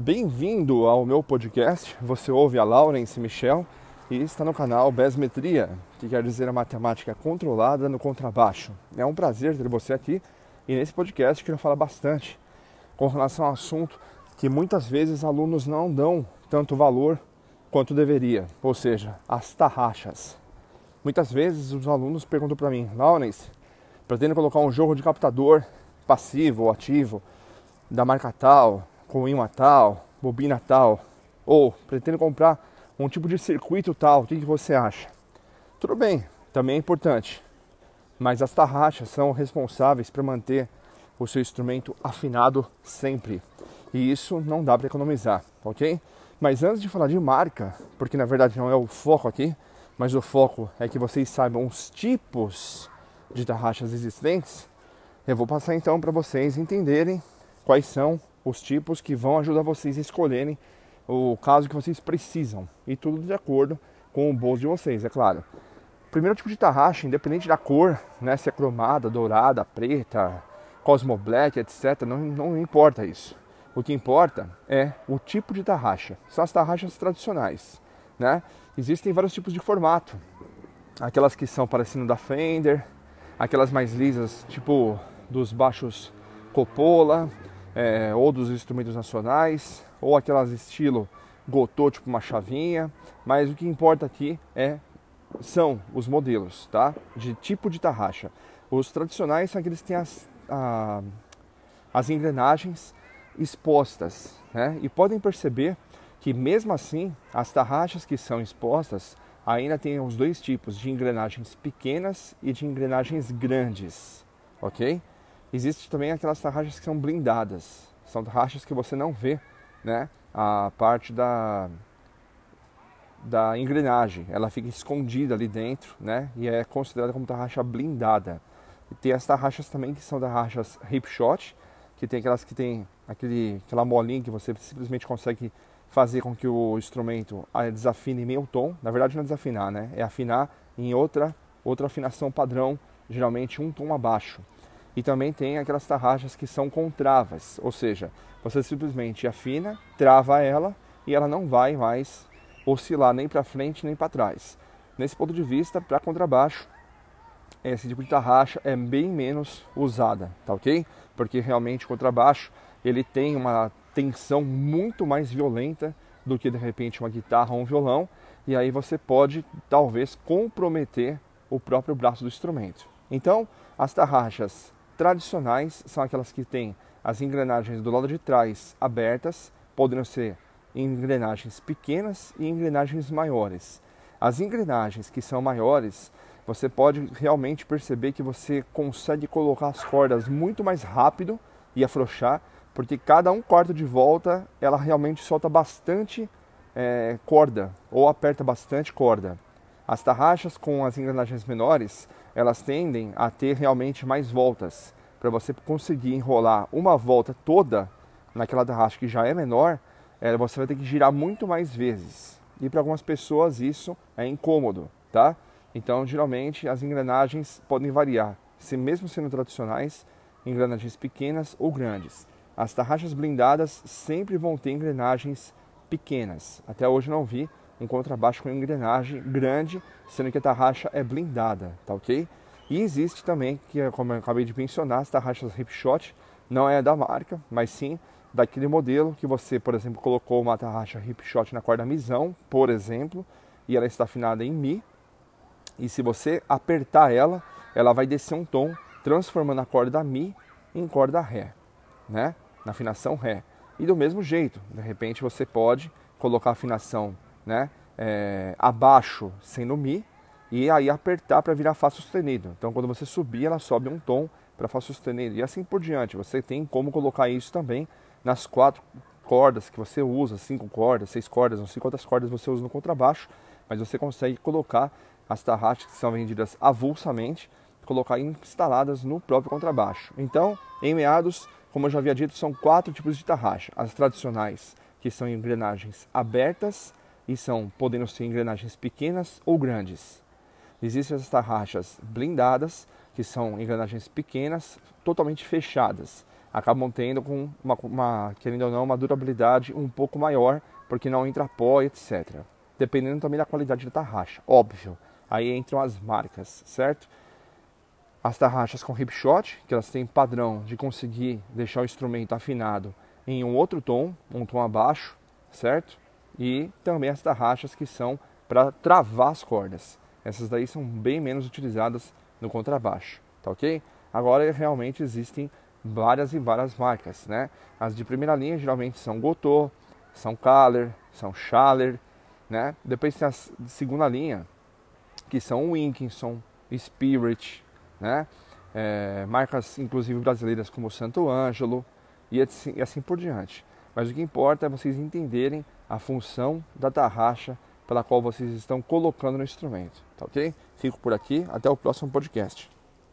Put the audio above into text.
Bem-vindo ao meu podcast. Você ouve a Laurence Michel e está no canal Besmetria, que quer dizer a matemática controlada no contrabaixo. É um prazer ter você aqui e nesse podcast quero falar bastante com relação ao assunto que muitas vezes alunos não dão tanto valor quanto deveria, ou seja, as tarraxas. Muitas vezes os alunos perguntam para mim, Laurence, pretendo colocar um jogo de captador passivo ou ativo da marca tal, com imã tal, bobina tal, ou pretendo comprar um tipo de circuito tal, o que, que você acha? Tudo bem, também é importante, mas as tarraxas são responsáveis para manter o seu instrumento afinado sempre. E isso não dá para economizar, ok? Mas antes de falar de marca, porque na verdade não é o foco aqui, mas o foco é que vocês saibam os tipos de tarraxas existentes, eu vou passar então para vocês entenderem quais são os tipos que vão ajudar vocês a escolherem o caso que vocês precisam e tudo de acordo com o bolso de vocês, é claro. O primeiro tipo de tarraxa, independente da cor, né, se é cromada, dourada, preta, Cosmo Black, etc., não, não importa isso. O que importa é o tipo de tarraxa. São as tarraxas tradicionais, né? Existem vários tipos de formato. Aquelas que são parecendo da Fender, aquelas mais lisas, tipo dos baixos Coppola, é, ou dos instrumentos nacionais, ou aquelas estilo Gotô, tipo uma chavinha. Mas o que importa aqui é são os modelos, tá? De tipo de tarraxa. Os tradicionais são aqueles que têm as, a, as engrenagens expostas, né? E podem perceber que mesmo assim as tarraxas que são expostas ainda têm os dois tipos de engrenagens pequenas e de engrenagens grandes, ok? Existem também aquelas tarraxas que são blindadas, são tarraxas que você não vê, né? A parte da da engrenagem, ela fica escondida ali dentro, né? E é considerada como tarraxa blindada. E tem as tarraxas também que são tarraxas hip shot, que tem aquelas que tem aquele, aquela molinha que você simplesmente consegue fazer com que o instrumento ah, desafine meio tom. Na verdade não é desafinar, né? É afinar em outra outra afinação padrão, geralmente um tom abaixo. E também tem aquelas tarraxas que são com travas, ou seja, você simplesmente afina, trava ela e ela não vai mais oscilar nem para frente nem para trás. Nesse ponto de vista, para contrabaixo, esse tipo de tarraxa é bem menos usada, tá ok? Porque realmente o contrabaixo ele tem uma tensão muito mais violenta do que de repente uma guitarra ou um violão, e aí você pode talvez comprometer o próprio braço do instrumento. Então, as tarraxas tradicionais são aquelas que têm as engrenagens do lado de trás abertas, podendo ser engrenagens pequenas e engrenagens maiores. As engrenagens que são maiores você pode realmente perceber que você consegue colocar as cordas muito mais rápido e afrouxar, porque cada um quarto de volta ela realmente solta bastante é, corda ou aperta bastante corda. As tarraxas com as engrenagens menores, elas tendem a ter realmente mais voltas. Para você conseguir enrolar uma volta toda naquela tarraxa que já é menor, é, você vai ter que girar muito mais vezes. E para algumas pessoas isso é incômodo, tá? Então, geralmente, as engrenagens podem variar, se mesmo sendo tradicionais, engrenagens pequenas ou grandes. As tarraxas blindadas sempre vão ter engrenagens pequenas. Até hoje não vi um contrabaixo com engrenagem grande, sendo que a tarraxa é blindada, tá ok? E existe também, que é como eu acabei de mencionar, as tarraxas Ripshot, não é da marca, mas sim daquele modelo que você, por exemplo, colocou uma tarraxa Ripshot na corda misão, por exemplo, e ela está afinada em Mi, e se você apertar ela, ela vai descer um tom, transformando a corda Mi em corda Ré, né? Na afinação Ré. E do mesmo jeito, de repente você pode colocar a afinação né, é, abaixo sendo Mi e aí apertar para virar Fá sustenido. Então quando você subir, ela sobe um tom para Fá sustenido e assim por diante. Você tem como colocar isso também nas quatro cordas que você usa, cinco cordas, seis cordas, não sei quantas cordas você usa no contrabaixo, mas você consegue colocar as tarraxas que são vendidas avulsamente, colocar instaladas no próprio contrabaixo. Então, em meados, como eu já havia dito, são quatro tipos de tarraxa. As tradicionais, que são engrenagens abertas e são podendo ser engrenagens pequenas ou grandes. Existem as tarraxas blindadas, que são engrenagens pequenas, totalmente fechadas. acabam tendo com uma, uma, querendo ou não, uma durabilidade um pouco maior, porque não entra pó, etc. Dependendo também da qualidade da tarraxa, óbvio. Aí entram as marcas, certo? As tarraxas com ripshot, que elas têm padrão de conseguir deixar o instrumento afinado em um outro tom, um tom abaixo, certo? E também as tarraxas que são para travar as cordas. Essas daí são bem menos utilizadas no contrabaixo, tá ok? Agora realmente existem várias e várias marcas, né? As de primeira linha geralmente são Gotô, são Kahler, são Schaller, né? Depois tem as de segunda linha, que são Winkinson, Spirit, né? É, marcas inclusive brasileiras como Santo Ângelo e assim, e assim por diante. Mas o que importa é vocês entenderem a função da tarraxa pela qual vocês estão colocando no instrumento, tá ok? Fico por aqui, até o próximo podcast.